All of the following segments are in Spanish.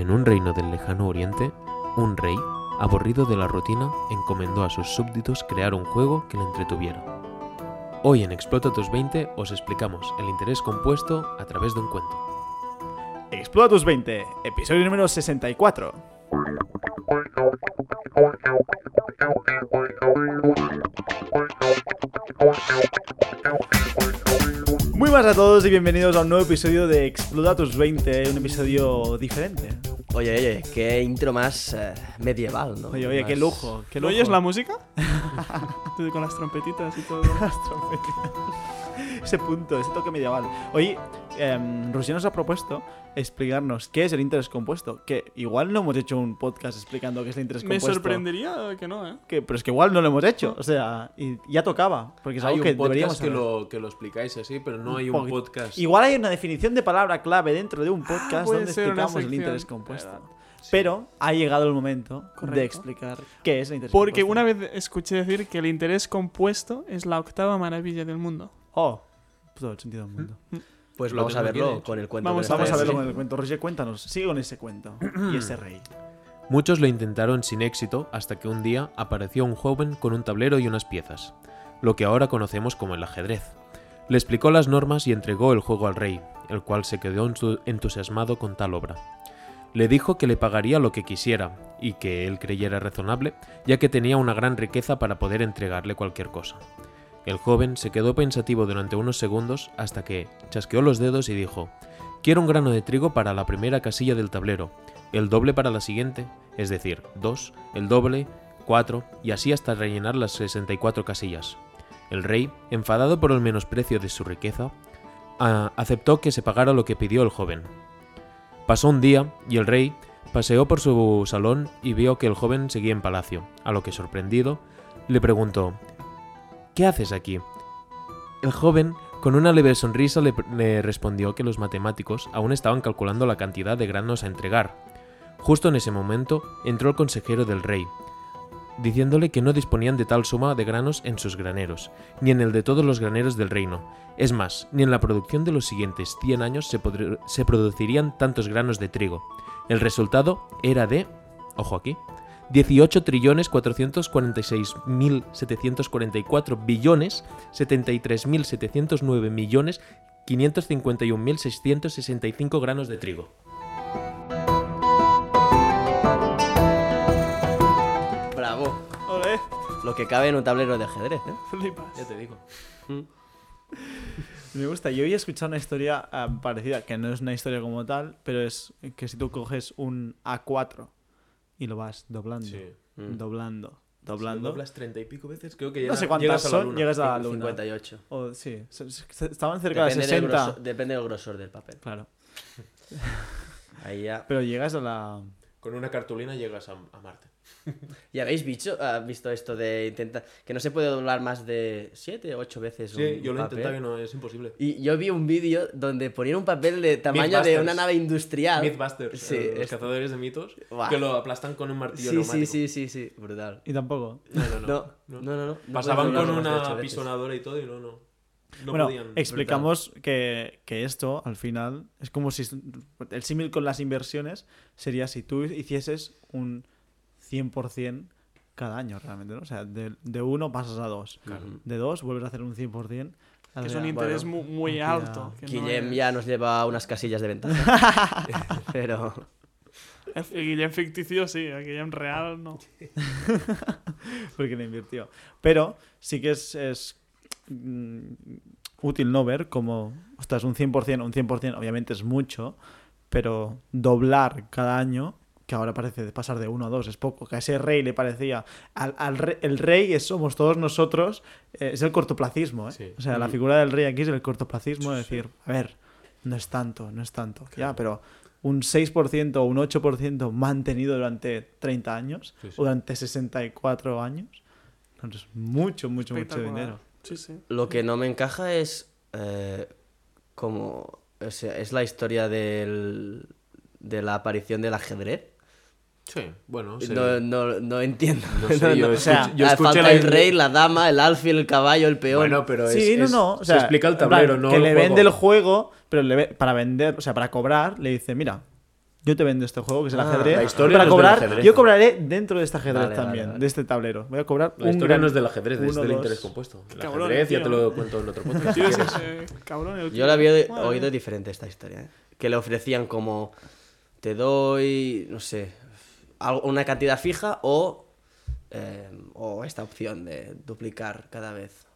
En un reino del lejano oriente, un rey, aburrido de la rutina, encomendó a sus súbditos crear un juego que le entretuviera. Hoy en Explota tus 20 os explicamos el interés compuesto a través de un cuento. Explota tus 20, episodio número 64. Muy buenas a todos y bienvenidos a un nuevo episodio de Explota tus 20, un episodio diferente. Oye, oye, qué intro más eh, medieval, ¿no? Oye, oye, qué Más- lujo, qué ¿No lujo. oyes la música? Tú Con las trompetitas y todo. Las trompetas. ese punto, ese toque medieval. Hoy, eh, Rosy nos ha propuesto explicarnos qué es el interés compuesto. Que igual no hemos hecho un podcast explicando qué es el interés Me compuesto. sorprendería que no, ¿eh? Que, pero es que igual no lo hemos hecho. O sea, y ya tocaba. Porque es hay algo un que deberíamos podcast que saber. lo, que lo explicáis así, pero no hay un podcast. Igual hay una definición de palabra clave dentro de un podcast puede donde explicamos el interés compuesto. ¿verdad? Pero ha llegado el momento de Correcto. explicar qué es el interés Porque compuesto. una vez escuché decir que el interés compuesto es la octava maravilla del mundo. Oh, todo el sentido del mundo. Pues Lo vamos a verlo con el cuento. Vamos Vamos a rey. verlo con el cuento. Roger, cuéntanos. Sigue con ese cuento. y ese rey. Muchos lo intentaron sin éxito hasta que un día apareció un joven con un tablero y unas piezas, lo que ahora conocemos como el ajedrez. Le explicó las normas y entregó el juego al rey, el cual se quedó entu- entusiasmado con tal obra. Le dijo que le pagaría lo que quisiera y que él creyera razonable, ya que tenía una gran riqueza para poder entregarle cualquier cosa. El joven se quedó pensativo durante unos segundos hasta que chasqueó los dedos y dijo, Quiero un grano de trigo para la primera casilla del tablero, el doble para la siguiente, es decir, 2, el doble, 4 y así hasta rellenar las 64 casillas. El rey, enfadado por el menosprecio de su riqueza, aceptó que se pagara lo que pidió el joven. Pasó un día y el rey paseó por su salón y vio que el joven seguía en palacio, a lo que sorprendido le preguntó ¿Qué haces aquí? El joven, con una leve sonrisa, le, respondió que los matemáticos aún estaban calculando la cantidad de granos a entregar. Justo en ese momento entró el consejero del rey, diciéndole que no disponían de tal suma de granos en sus graneros, ni en el de todos los graneros del reino. Es más, ni en la producción de los siguientes 100 años se, se producirían tantos granos de trigo. El resultado era de, ojo aquí, 18 trillones 446.744 billones 73.709 millones 551.665 granos de trigo. Bravo. Ole, Lo que cabe en un tablero de ajedrez, ¿eh? flipas. Ya te digo. Me gusta. Yo había escuchado una historia ah, parecida, que no es una historia como tal, pero es que si tú coges un A4 y lo vas doblando, Mm. doblando, doblando. doblas 30 y pico veces, creo que no sé cuántas son, llegas a la luna. 58. O, sí, estaban cerca de Depende, del 60. grosor, depende del grosor del papel. Claro. Ahí ya. Pero llegas a la. Con una cartulina llegas a, a Marte. ¿Y habéis visto, ah, visto esto de intentar que no se puede doblar más de 7 o 8 veces Sí, un yo lo he papel? intentado y no es imposible. Y yo vi un vídeo donde ponían un papel de tamaño de una nave industrial. Mythbusters, Sí, eh, los es- cazadores de mitos, Buah. que lo aplastan con un martillo Sí, sí, neumático. sí, sí, sí, brutal. Y tampoco. No, no, no. No, no. no, no. no. No Pasaban con una pisonadora y todo y no, no. No bueno, podían. explicamos que, que esto, al final, es como si. El símil con las inversiones sería si tú hicieses un 100% cada año, realmente, ¿no? O sea, de, de uno pasas a dos. De dos vuelves a hacer un 100%. Que es un interés bueno, mu- muy cantidad. alto. que no Guillem es- ya nos lleva unas casillas de ventaja. Pero. El Guillem ficticio sí, el Guillem real no. porque le invirtió. Pero sí que es, es, mm, útil no ver como, ostras, un 100%, un 100% obviamente es mucho, pero doblar cada año, que ahora parece de pasar de uno a dos, es poco, que a ese rey le parecía, al, al re- el rey es, somos todos nosotros, eh, es el cortoplacismo, ¿eh? Sí. o sea, la figura del rey aquí es el cortoplacismo, es decir, a ver, no es tanto, no es tanto, ya, pero un 6% o un 8% mantenido durante 30 años Sí, sí. o durante 64 años. Es mucho, mucho, mucho dinero. Sí, sí. Lo que no me encaja es. eh, como. O sea, es la historia del. de la aparición del ajedrez. Sí, bueno, sí. No, no, no entiendo. No sé, yo o sea, yo escuché falta la el rey, la dama, el alfil, el caballo, el peón. Bueno, pero es, sí, no, no. O sea, se explica el plan, tablero, ¿no? Que el le juego. vende el juego, pero le ve- para vender, o sea, para cobrar, le dice, mira, yo te vendo este juego, que es el Ah, ajedrez. la historia para no es del cobrar, ajedrez. yo cobraré dentro de este ajedrez Vale, también, vale. de este tablero. Voy a cobrar La un historia gran- no es del ajedrez, es del dos. interés compuesto. El Cabrón, ajedrez ya te lo cuento en otro podcast. Si tío quieres. ese cabrón, el Yo la había oído diferente esta historia, ¿eh? Que le ofrecían como, te doy, no sé, una cantidad fija o, eh, o esta opción de duplicar cada vez.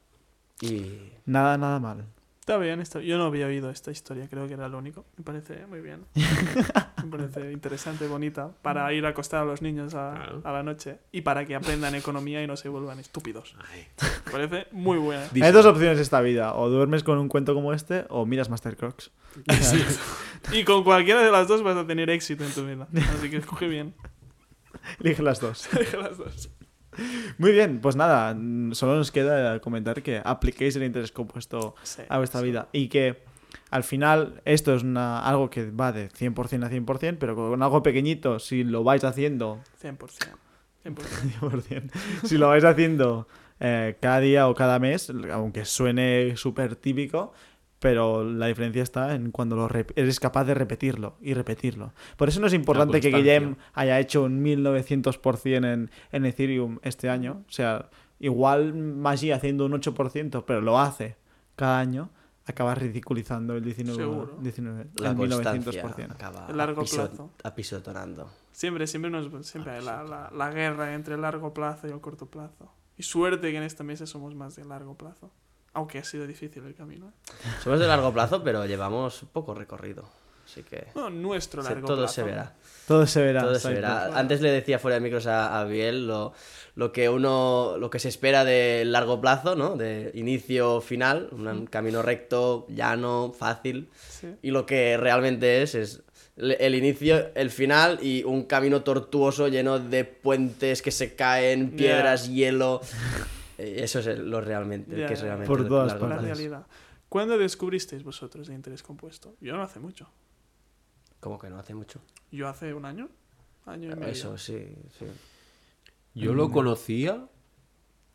Y Nada, nada mal. Está bien, está... yo no había oído esta historia, creo que era lo único. Me parece muy bien. Me parece interesante, bonita, para ir a acostar a los niños a, Claro. a la noche y para que aprendan economía y no se vuelvan estúpidos. Ay. Me parece muy buena. Hay dos opciones esta vida. O duermes con un cuento como este o miras Master Crocs. Y con cualquiera de las dos vas a tener éxito en tu vida. Así que escoge bien. Elige las dos. Deja las dos. Muy bien, pues nada, solo nos queda comentar que apliquéis el interés compuesto Sí, a vuestra sí. vida y que al final esto es una, algo que va de 100% a 100%, pero con algo pequeñito, si lo vais haciendo 100%. 100%. 100%, si lo vais haciendo eh, cada día o cada mes, aunque suene súper típico, pero la diferencia está en cuando lo eres capaz de repetirlo y repetirlo. Por eso no es importante que. Guillem haya hecho un 1900% en, en Ethereum este año. O sea, igual Magi haciendo un 8%, pero lo hace cada año, acaba ridiculizando el 19%. Seguro. 19 la el constancia 1900%. acaba A largo plazo. apisotonando. Siempre, siempre, nos, siempre hay la, la, la guerra entre el largo plazo y el corto plazo. Y suerte que en esta mesa somos más de largo plazo. Aunque ha sido difícil el camino. ¿eh? Somos de largo plazo, pero llevamos poco recorrido. Así que No, nuestro se- largo todo plazo. se verá. Todo se verá. Todo se verá. Antes le decía fuera de micros a, a Biel lo, lo que uno lo que se espera del largo plazo, ¿no? De inicio final, un camino recto, llano, fácil. Sí. Y lo que realmente es es el inicio, el final y un camino tortuoso lleno de puentes que se caen, piedras, hielo. Eh, Eso es lo realmente, Ya, que es realmente Por todas La realidad. ¿Cuándo descubristeis vosotros de interés compuesto? Yo no hace mucho. Como que no hace mucho. Yo hace un año. Año y medio. Eso, sí, sí. Yo Mm. lo conocía,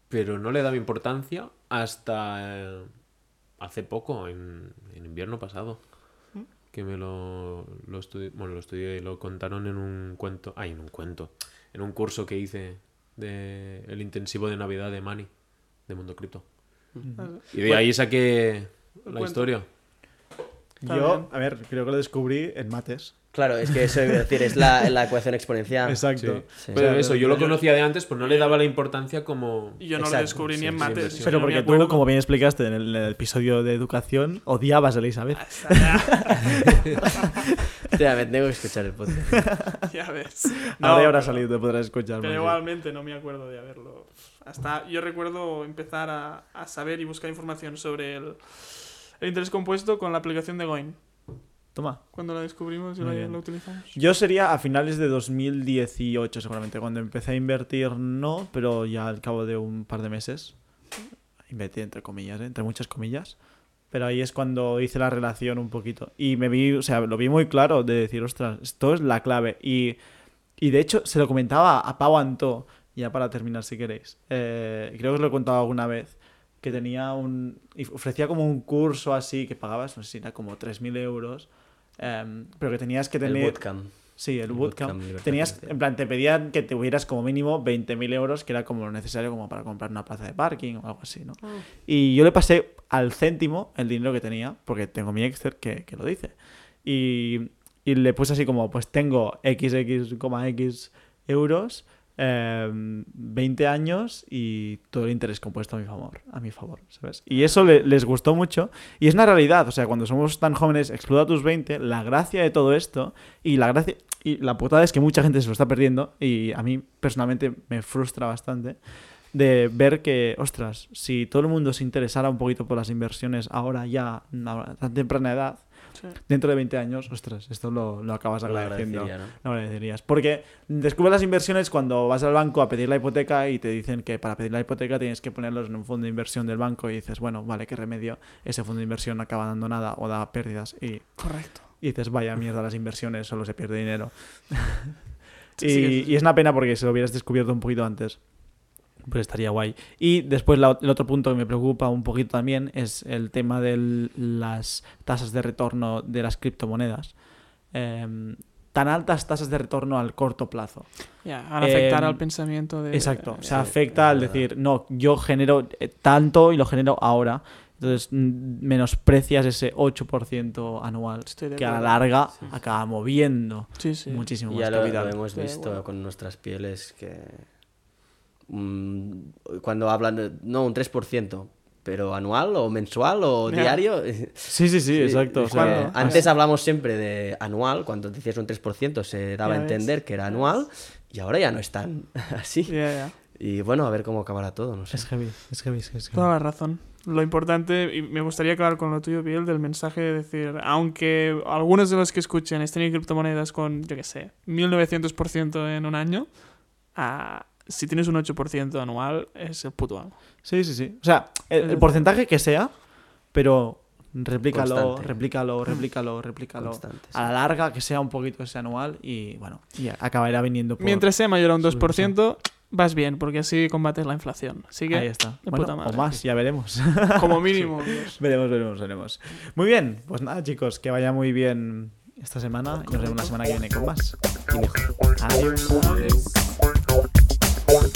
pero no le daba importancia hasta eh, hace poco, en, en invierno pasado. ¿Mm? Que me lo, lo estudié, bueno, lo estudié y lo contaron en un cuento, ay, en un cuento, en un curso que hice de el intensivo de Navidad de Mani, de Mundo Cripto. Ah, Y de Bueno, ahí saqué la cuento. historia. Está Yo, bien. a ver, creo que lo descubrí en mates. Claro, es que eso iba a decir, es la, la ecuación exponencial. Exacto. Sí. Sí. Pero eso, yo lo conocía de antes, pues no le daba la importancia como... Y yo no Exacto, lo descubrí sí, ni en sí, mates. Pero porque acuerdo tú, como bien explicaste en el, en el episodio de educación, odiabas a Elizabeth. Hostia, me tengo que escuchar el podcast. ya ves. Ahora ya habrá salido, te podrás escuchar. Pero igualmente no me acuerdo de haberlo. Hasta yo recuerdo empezar a, a saber y buscar información sobre el, el interés compuesto con la aplicación de Goin. Toma. Cuando la descubrimos y la, la utilizamos. Yo sería a finales de 2018 seguramente, cuando empecé a invertir no, pero ya al cabo de un par de meses. Invertí entre comillas, ¿eh? entre muchas comillas. Pero ahí es cuando hice la relación un poquito. Y me vi, o sea, lo vi muy claro de decir, ostras, esto es la clave. Y, y de hecho se lo comentaba a Pau Antó, ya para terminar si queréis. Eh, creo que os lo he contado alguna vez. Que tenía un. ofrecía como un curso así que pagabas, no sé si era como 3.000 euros. em, pero que tenías que El tener. bootcamp. Sí, el El bootcamp. Tenías, en plan, te pedían que tuvieras como mínimo 20.000 euros, que era como lo necesario como para comprar una plaza de parking o algo así, ¿no? Y yo le pasé al céntimo el dinero que tenía, porque tengo mi Excel que, que lo dice. Y, y le puse así como, pues tengo XX,X euros, eh, 20 años y todo el interés compuesto a mi favor, a mi favor, ¿sabes? Y eso le- les gustó mucho y es una realidad, o sea, cuando somos tan jóvenes, explota tus 20, la gracia de todo esto y la gracia y la putada es que mucha gente se lo está perdiendo y a mí personalmente me frustra bastante de ver que, ostras, si todo el mundo se interesara un poquito por las inversiones ahora ya, a tan temprana edad, Sí. dentro de 20 años, ostras, esto lo, lo acabas Lo agradeciendo. agradecería, ¿no? Lo agradecerías. Porque descubres las inversiones cuando vas al banco a pedir la hipoteca y te dicen que para pedir la hipoteca tienes que ponerlos en un fondo de inversión del banco y dices, bueno, vale, qué remedio, ese fondo de inversión no acaba dando nada o da pérdidas y, Correcto. y dices, vaya mierda, las inversiones solo se pierde dinero. Y, sí, que sí. y es una pena porque si lo hubieras descubierto un poquito antes, pues estaría guay. Y después la- el otro punto que me preocupa un poquito también es el tema de las tasas de retorno de las criptomonedas. Em, tan altas tasas de retorno al corto plazo. Ya, van a afectar Em, al pensamiento de... Exacto, o sí, afecta al decir, no, yo genero eh, tanto y lo genero ahora. Entonces menosprecias ese 8% anual Estoy que a la larga Sí. acaba moviendo Sí, sí. muchísimo Y más ya lo, capital. lo hemos visto acuerdo. con nuestras pieles que mm, cuando hablan de, no un 3%, pero anual o mensual o Ya. diario. Sí, sí, sí, exacto. o sea, antes hablamos siempre de anual, cuando decías un 3% se daba a Ya ves. entender que era anual y ahora ya no es tan así. Ya, ya. Y bueno, a ver cómo acabará todo, no sé. es heavy, es heavy, es heavy. Toda la razón. Lo importante, y me gustaría acabar con lo tuyo, Biel, del mensaje de decir, aunque algunos de los que escuchen estén en criptomonedas con, yo qué sé, 1900% en un año, ah, si tienes un 8% anual, es el puto amo. Sí, sí, sí. O sea, el, el porcentaje que sea, pero replícalo, Constante. replícalo, replícalo, replícalo. Constantes. A la larga, que sea un poquito ese anual y bueno, y acabará viniendo por... Mientras sea mayor a un Sube, 2%, vas bien, porque así combates la inflación. Así Ahí que, está. de Bueno, puta o madre. más, ya veremos. como mínimo. Dios. veremos, veremos, veremos. Muy bien, pues nada, chicos, que vaya muy bien esta semana y nos vemos la semana que viene con más. Y mejor. Adiós.